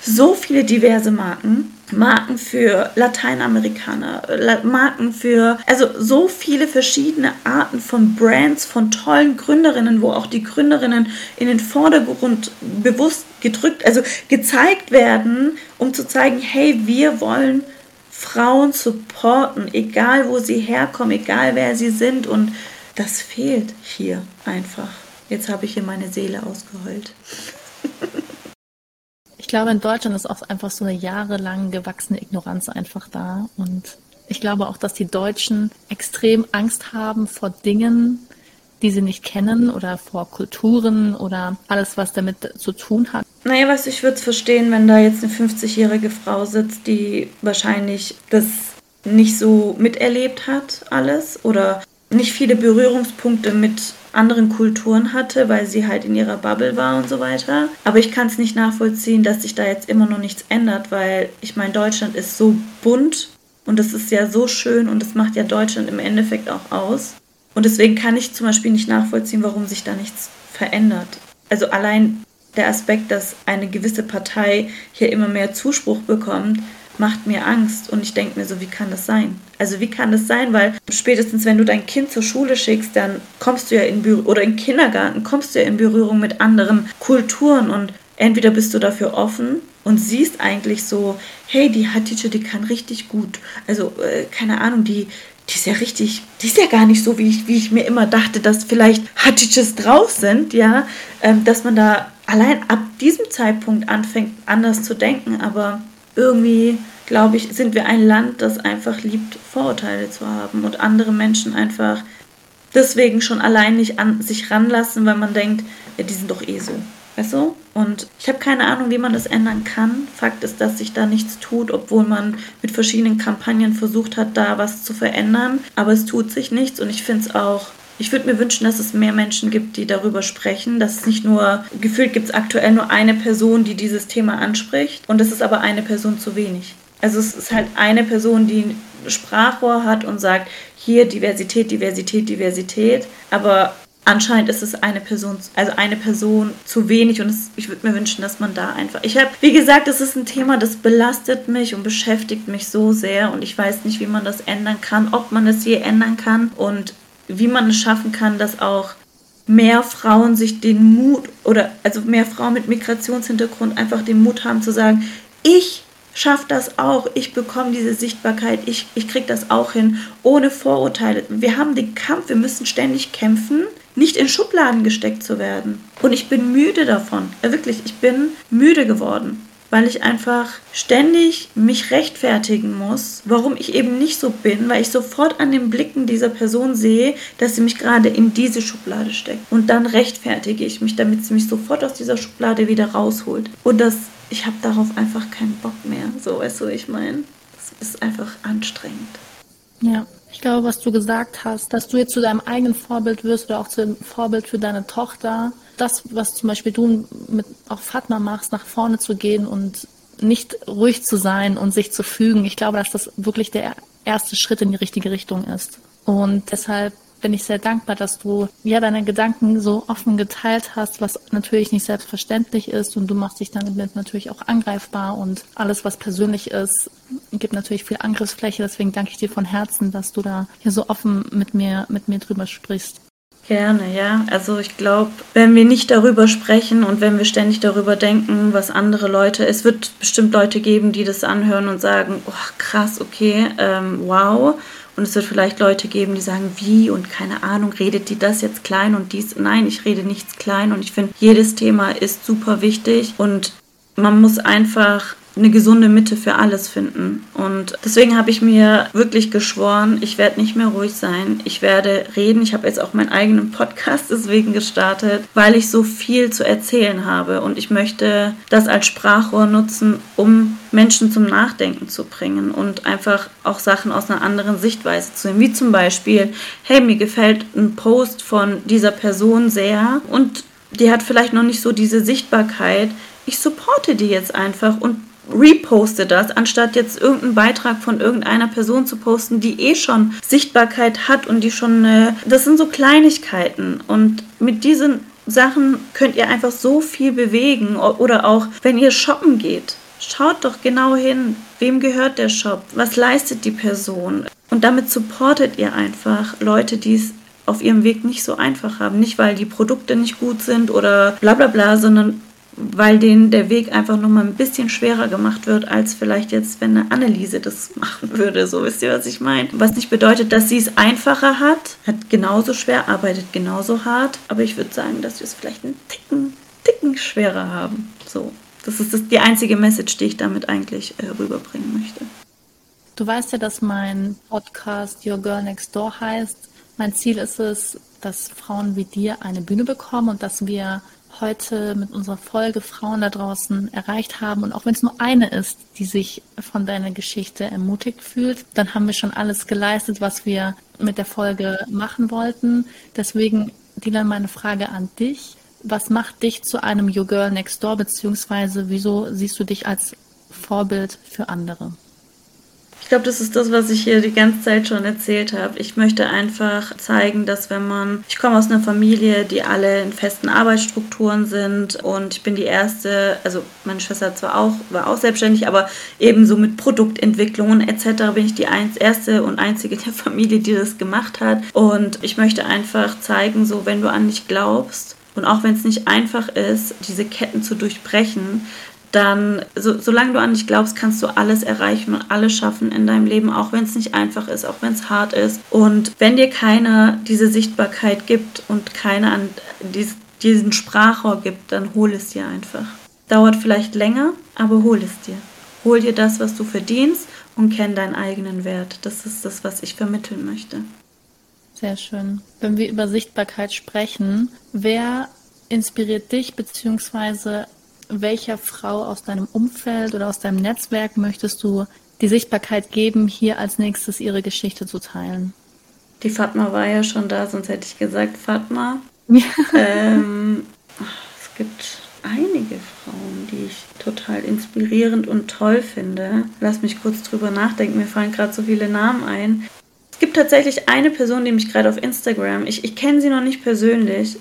so viele diverse Marken. Marken für Lateinamerikaner, Marken für, also so viele verschiedene Arten von Brands, von tollen Gründerinnen, wo auch die Gründerinnen in den Vordergrund bewusst gedrückt, also gezeigt werden, um zu zeigen, hey, wir wollen Frauen supporten, egal wo sie herkommen, egal wer sie sind und das fehlt hier einfach. Jetzt habe ich hier meine Seele ausgeheult. [LAUGHS] ich glaube, in Deutschland ist oft einfach so eine jahrelang gewachsene Ignoranz einfach da. Und ich glaube auch, dass die Deutschen extrem Angst haben vor Dingen, die sie nicht kennen oder vor Kulturen oder alles, was damit zu tun hat. Naja, was ich würde es verstehen, wenn da jetzt eine 50-jährige Frau sitzt, die wahrscheinlich das nicht so miterlebt hat, alles, oder nicht viele Berührungspunkte mit anderen Kulturen hatte, weil sie halt in ihrer Bubble war und so weiter. Aber ich kann es nicht nachvollziehen, dass sich da jetzt immer noch nichts ändert, weil ich meine, Deutschland ist so bunt und es ist ja so schön und es macht ja Deutschland im Endeffekt auch aus. Und deswegen kann ich zum Beispiel nicht nachvollziehen, warum sich da nichts verändert. Also allein der Aspekt, dass eine gewisse Partei hier immer mehr Zuspruch bekommt, macht mir Angst und ich denke mir so, wie kann das sein? Also wie kann das sein? Weil spätestens wenn du dein Kind zur Schule schickst, dann kommst du ja in Berührung, oder im Kindergarten kommst du ja in Berührung mit anderen Kulturen und entweder bist du dafür offen und siehst eigentlich so, hey, die Hatice, die kann richtig gut. Also äh, keine Ahnung, die die ist ja richtig, die ist ja gar nicht so, wie ich, wie ich mir immer dachte, dass vielleicht Hatices drauf sind, ja, ähm, dass man da allein ab diesem Zeitpunkt anfängt, anders zu denken, aber irgendwie, glaube ich, sind wir ein Land, das einfach liebt, Vorurteile zu haben und andere Menschen einfach deswegen schon allein nicht an sich ranlassen, weil man denkt, ja, die sind doch eh so. Weißt du? Und ich habe keine Ahnung, wie man das ändern kann. Fakt ist, dass sich da nichts tut, obwohl man mit verschiedenen Kampagnen versucht hat, da was zu verändern. Aber es tut sich nichts und ich finde es auch ich würde mir wünschen, dass es mehr Menschen gibt, die darüber sprechen. Dass es nicht nur, gefühlt gibt es aktuell nur eine Person, die dieses Thema anspricht. Und das ist aber eine Person zu wenig. Also es ist halt eine Person, die ein Sprachrohr hat und sagt, hier Diversität, Diversität, Diversität. Aber anscheinend ist es eine Person, also eine Person zu wenig und es, ich würde mir wünschen, dass man da einfach. Ich habe, wie gesagt, es ist ein Thema, das belastet mich und beschäftigt mich so sehr und ich weiß nicht, wie man das ändern kann, ob man es je ändern kann und wie man es schaffen kann, dass auch mehr Frauen sich den Mut oder also mehr Frauen mit Migrationshintergrund einfach den Mut haben zu sagen, ich schaffe das auch, ich bekomme diese Sichtbarkeit, ich, ich kriege das auch hin, ohne Vorurteile. Wir haben den Kampf, wir müssen ständig kämpfen, nicht in Schubladen gesteckt zu werden. Und ich bin müde davon. Ja, wirklich, ich bin müde geworden, weil ich einfach ständig mich rechtfertigen muss, warum ich eben nicht so bin, weil ich sofort an den Blicken dieser Person sehe, dass sie mich gerade in diese Schublade steckt. Und dann rechtfertige ich mich, damit sie mich sofort aus dieser Schublade wieder rausholt. Und das ich habe darauf einfach keinen Bock mehr. So, weißt du, ich meine, es ist einfach anstrengend. Ja, ich glaube, was du gesagt hast, dass du jetzt zu deinem eigenen Vorbild wirst oder auch zum Vorbild für deine Tochter, das, was zum Beispiel du mit auch Fatma machst, nach vorne zu gehen und nicht ruhig zu sein und sich zu fügen, ich glaube, dass das wirklich der erste Schritt in die richtige Richtung ist. Und deshalb bin ich sehr dankbar, dass du ja deine Gedanken so offen geteilt hast, was natürlich nicht selbstverständlich ist und du machst dich damit natürlich auch angreifbar und alles, was persönlich ist, gibt natürlich viel Angriffsfläche. Deswegen danke ich dir von Herzen, dass du da hier so offen mit mir, mit mir drüber sprichst. Gerne, ja. Also ich glaube, wenn wir nicht darüber sprechen und wenn wir ständig darüber denken, was andere Leute, es wird bestimmt Leute geben, die das anhören und sagen, oh, krass, okay, ähm, wow. Und es wird vielleicht Leute geben, die sagen, wie und keine Ahnung, redet die das jetzt klein und dies? Nein, ich rede nichts klein und ich finde, jedes Thema ist super wichtig und man muss einfach eine gesunde Mitte für alles finden. Und deswegen habe ich mir wirklich geschworen, ich werde nicht mehr ruhig sein. Ich werde reden. Ich habe jetzt auch meinen eigenen Podcast [LAUGHS] deswegen gestartet, weil ich so viel zu erzählen habe. Und ich möchte das als Sprachrohr nutzen, um Menschen zum Nachdenken zu bringen und einfach auch Sachen aus einer anderen Sichtweise zu sehen. Wie zum Beispiel, hey, mir gefällt ein Post von dieser Person sehr und die hat vielleicht noch nicht so diese Sichtbarkeit. Ich supporte die jetzt einfach und reposte das, anstatt jetzt irgendeinen Beitrag von irgendeiner Person zu posten, die eh schon Sichtbarkeit hat und die schon, äh, das sind so Kleinigkeiten und mit diesen Sachen könnt ihr einfach so viel bewegen oder auch wenn ihr shoppen geht. Schaut doch genau hin, wem gehört der Shop, was leistet die Person und damit supportet ihr einfach Leute, die es auf ihrem Weg nicht so einfach haben. Nicht, weil die Produkte nicht gut sind oder bla bla bla, sondern weil denen der Weg einfach nochmal ein bisschen schwerer gemacht wird, als vielleicht jetzt, wenn eine Anneliese das machen würde. So wisst ihr, was ich meine? Was nicht bedeutet, dass sie es einfacher hat, hat genauso schwer, arbeitet genauso hart, aber ich würde sagen, dass wir es vielleicht einen Ticken, Ticken schwerer haben. So. Das ist das, die einzige Message, die ich damit eigentlich äh, rüberbringen möchte. Du weißt ja, dass mein Podcast Your Girl Next Door heißt. Mein Ziel ist es, dass Frauen wie dir eine Bühne bekommen und dass wir heute mit unserer Folge Frauen da draußen erreicht haben. Und auch wenn es nur eine ist, die sich von deiner Geschichte ermutigt fühlt, dann haben wir schon alles geleistet, was wir mit der Folge machen wollten. Deswegen, Dylan, meine Frage an dich. Was macht dich zu einem Your Girl Next Door, beziehungsweise wieso siehst du dich als Vorbild für andere? Ich glaube, das ist das, was ich hier die ganze Zeit schon erzählt habe. Ich möchte einfach zeigen, dass wenn man, ich komme aus einer Familie, die alle in festen Arbeitsstrukturen sind und ich bin die erste, also meine Schwester zwar auch, war auch selbstständig, aber ebenso mit Produktentwicklungen etc. bin ich die erste und einzige der Familie, die das gemacht hat. Und ich möchte einfach zeigen, so wenn du an dich glaubst, und auch wenn es nicht einfach ist, diese Ketten zu durchbrechen, dann, so, solange du an dich glaubst, kannst du alles erreichen und alles schaffen in deinem Leben, auch wenn es nicht einfach ist, auch wenn es hart ist. Und wenn dir keiner diese Sichtbarkeit gibt und keiner an dies, diesen Sprachrohr gibt, dann hol es dir einfach. Dauert vielleicht länger, aber hol es dir. Hol dir das, was du verdienst und kenn deinen eigenen Wert. Das ist das, was ich vermitteln möchte. Sehr schön. Wenn wir über Sichtbarkeit sprechen, wer inspiriert dich, beziehungsweise welcher Frau aus deinem Umfeld oder aus deinem Netzwerk möchtest du die Sichtbarkeit geben, hier als nächstes ihre Geschichte zu teilen? Die Fatma war ja schon da, sonst hätte ich gesagt Fatma. ähm, es gibt einige Frauen, die ich total inspirierend und toll finde. Lass mich kurz drüber nachdenken, mir fallen gerade so viele Namen ein. Es gibt tatsächlich eine Person, die mich gerade auf Instagram, ich, ich kenne sie noch nicht persönlich,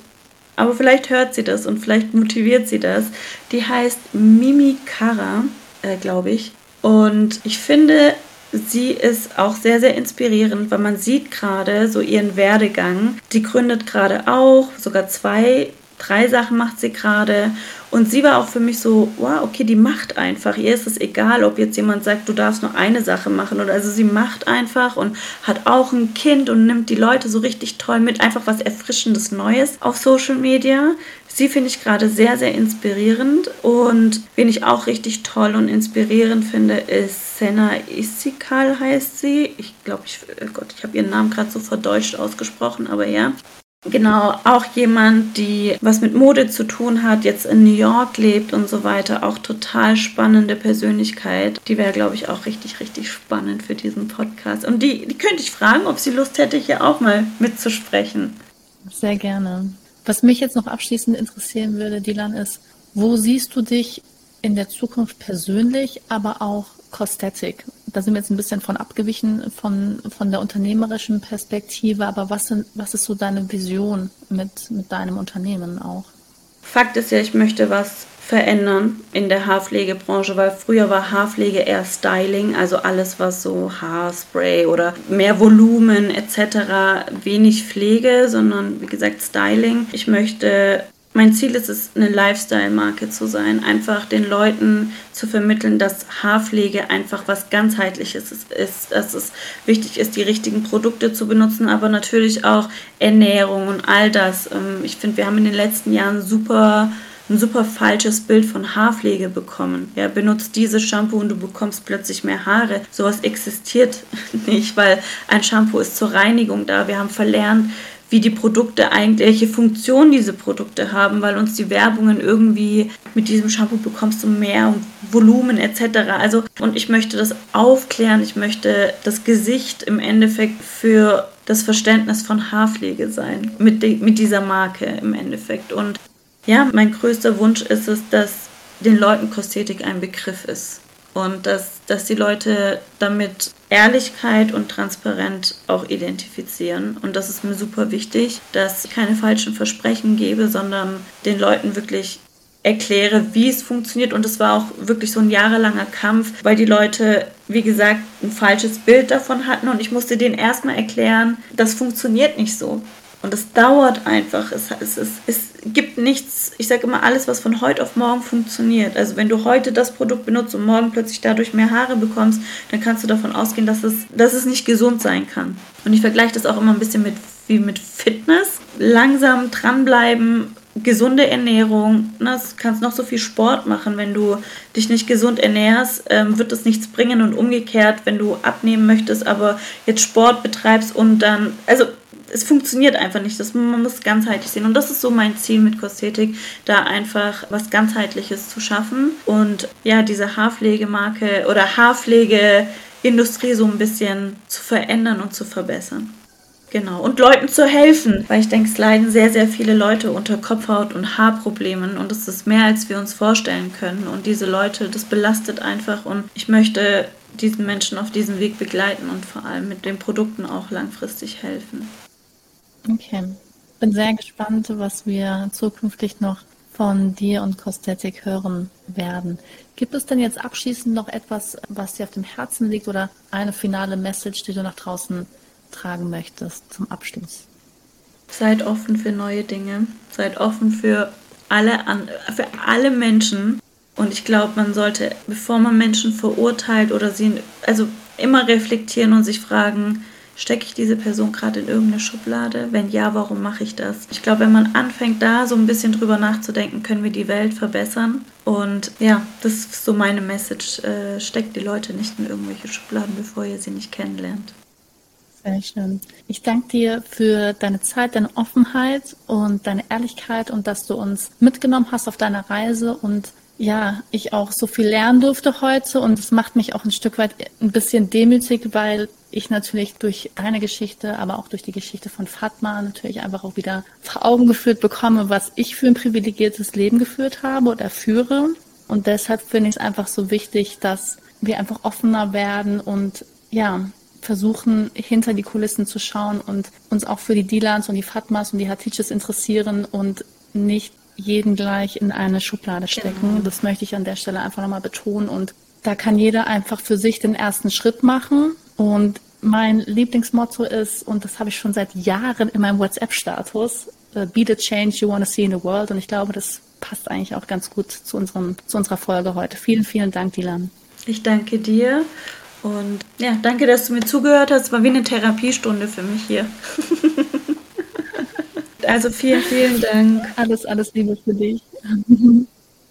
aber vielleicht hört sie das und vielleicht motiviert sie das. Die heißt Mimi Kara, äh, glaube ich. Und ich finde, sie ist auch sehr, sehr inspirierend, weil man sieht gerade so ihren Werdegang. Die gründet gerade auch sogar zwei drei Sachen macht sie gerade. Und sie war auch für mich so, wow, okay, die macht einfach. Ihr ist es egal, ob jetzt jemand sagt, du darfst nur eine Sache machen. Oder also sie macht einfach und hat auch ein Kind und nimmt die Leute so richtig toll mit. Einfach was Erfrischendes Neues auf Social Media. Sie finde ich gerade sehr, sehr inspirierend. Und wen ich auch richtig toll und inspirierend finde, ist Senna Isikal heißt sie. Ich glaube, ich, oh Gott, ich habe ihren Namen gerade so verdeutscht ausgesprochen, aber ja. Genau, auch jemand, die was mit Mode zu tun hat, jetzt in New York lebt und so weiter, auch total spannende Persönlichkeit. Die wäre, glaube ich, auch richtig, richtig spannend für diesen Podcast. Und die, die könnte ich fragen, ob sie Lust hätte, hier auch mal mitzusprechen. Sehr gerne. Was mich jetzt noch abschließend interessieren würde, Dylan, ist, wo siehst du dich in der Zukunft persönlich, aber auch Kosmetik? da sind wir jetzt ein bisschen von abgewichen von, von der unternehmerischen Perspektive, aber was, sind, was ist so deine Vision mit, mit deinem Unternehmen auch? Fakt ist ja, ich möchte was verändern in der Haarpflegebranche, weil früher war Haarpflege eher Styling, also alles was so Haarspray oder mehr Volumen etc. wenig Pflege, sondern wie gesagt Styling. Ich möchte mein Ziel ist es, eine Lifestyle-Marke zu sein, einfach den Leuten zu vermitteln, dass Haarpflege einfach was ganzheitliches ist, dass es wichtig ist, die richtigen Produkte zu benutzen, aber natürlich auch Ernährung und all das. Ähm, ich finde, wir haben in den letzten Jahren super ein super falsches Bild von Haarpflege bekommen. Ja, benutzt dieses Shampoo und du bekommst plötzlich mehr Haare. Sowas existiert [LAUGHS] nicht, weil ein Shampoo ist zur Reinigung da. Wir haben verlernt, wie die Produkte eigentlich, welche Funktion diese Produkte haben, weil uns die Werbungen irgendwie mit diesem Shampoo bekommst du mehr Volumen etc. Also und ich möchte das aufklären, ich möchte das Gesicht im Endeffekt für das Verständnis von Haarpflege sein mit, mit dieser Marke im Endeffekt und ja, mein größter Wunsch ist es, dass den Leuten Kosmetik ein Begriff ist und dass, dass die Leute damit Ehrlichkeit und Transparenz auch identifizieren. Und das ist mir super wichtig, dass ich keine falschen Versprechen gebe, sondern den Leuten wirklich erkläre, wie es funktioniert. Und es war auch wirklich so ein jahrelanger Kampf, weil die Leute, wie gesagt, ein falsches Bild davon hatten. Und ich musste denen erstmal erklären, das funktioniert nicht so. Und es dauert einfach. Es, es, es, es gibt nichts, ich sage immer, alles, was von heute auf morgen funktioniert. Also wenn du heute das Produkt benutzt und morgen plötzlich dadurch mehr Haare bekommst, dann kannst du davon ausgehen, dass es, dass es nicht gesund sein kann. Und ich vergleiche das auch immer ein bisschen mit, wie mit Fitness. Langsam dranbleiben, gesunde Ernährung, ne, du kannst noch so viel Sport machen, wenn du dich nicht gesund ernährst, ähm, wird das nichts bringen und umgekehrt, wenn du abnehmen möchtest, aber jetzt Sport betreibst und dann, also es funktioniert einfach nicht. Das, man muss ganzheitlich sehen. Und das ist so mein Ziel mit Kosmetik, da einfach was ganzheitliches zu schaffen und ja, diese Haarpflegemarke oder Haarpflegeindustrie so ein bisschen zu verändern und zu verbessern. Genau. Und Leuten zu helfen, weil ich denke, es leiden sehr, sehr viele Leute unter Kopfhaut- und Haarproblemen und es ist mehr, als wir uns vorstellen können. Und diese Leute, das belastet einfach und ich möchte diesen Menschen auf diesem Weg begleiten und vor allem mit den Produkten auch langfristig helfen. Okay. Bin sehr gespannt, was wir zukünftig noch von dir und Kosmetik hören werden. Gibt es denn jetzt abschließend noch etwas, was dir auf dem Herzen liegt oder eine finale Message, die du nach draußen tragen möchtest zum Abschluss? Seid offen für neue Dinge. Seid offen für alle, für alle Menschen. Und ich glaube, man sollte, bevor man Menschen verurteilt oder sie, also immer reflektieren und sich fragen, Stecke ich diese Person gerade in irgendeine Schublade? Wenn ja, warum mache ich das? Ich glaube, wenn man anfängt, da so ein bisschen drüber nachzudenken, können wir die Welt verbessern. Und ja, das ist so meine Message. Äh, steckt die Leute nicht in irgendwelche Schubladen, bevor ihr sie nicht kennenlernt. Sehr schön. Ich danke dir für deine Zeit, deine Offenheit und deine Ehrlichkeit und dass du uns mitgenommen hast auf deiner Reise und ja, ich auch so viel lernen durfte heute und es macht mich auch ein Stück weit ein bisschen demütig, weil ich natürlich durch deine Geschichte, aber auch durch die Geschichte von Fatma natürlich einfach auch wieder vor Augen geführt bekomme, was ich für ein privilegiertes Leben geführt habe oder führe. Und deshalb finde ich es einfach so wichtig, dass wir einfach offener werden und ja, versuchen, hinter die Kulissen zu schauen und uns auch für die Dilans und die Fatmas und die Hatices interessieren und nicht jeden gleich in eine Schublade stecken. Genau. Das möchte ich an der Stelle einfach nochmal betonen. Und da kann jeder einfach für sich den ersten Schritt machen. Und mein Lieblingsmotto ist, und das habe ich schon seit Jahren in meinem WhatsApp-Status, äh, be the change you want to see in the world. Und ich glaube, das passt eigentlich auch ganz gut zu, unserem, zu unserer Folge heute. Vielen, vielen Dank, Dylan. Ich danke dir. Und ja, danke, dass du mir zugehört hast. War wie eine Therapiestunde für mich hier. [LAUGHS] also vielen, vielen Dank. Alles, alles Liebe für dich.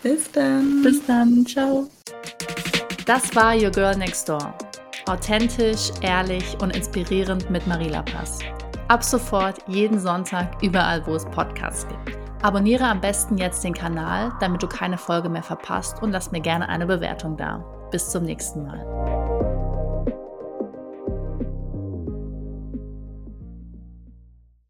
Bis dann. Bis dann. Ciao. Das war Your Girl Next Door. Authentisch, ehrlich und inspirierend mit Marila Pass. Ab sofort jeden Sonntag überall, wo es Podcasts gibt. Abonniere am besten jetzt den Kanal, damit du keine Folge mehr verpasst und lass mir gerne eine Bewertung da. Bis zum nächsten Mal.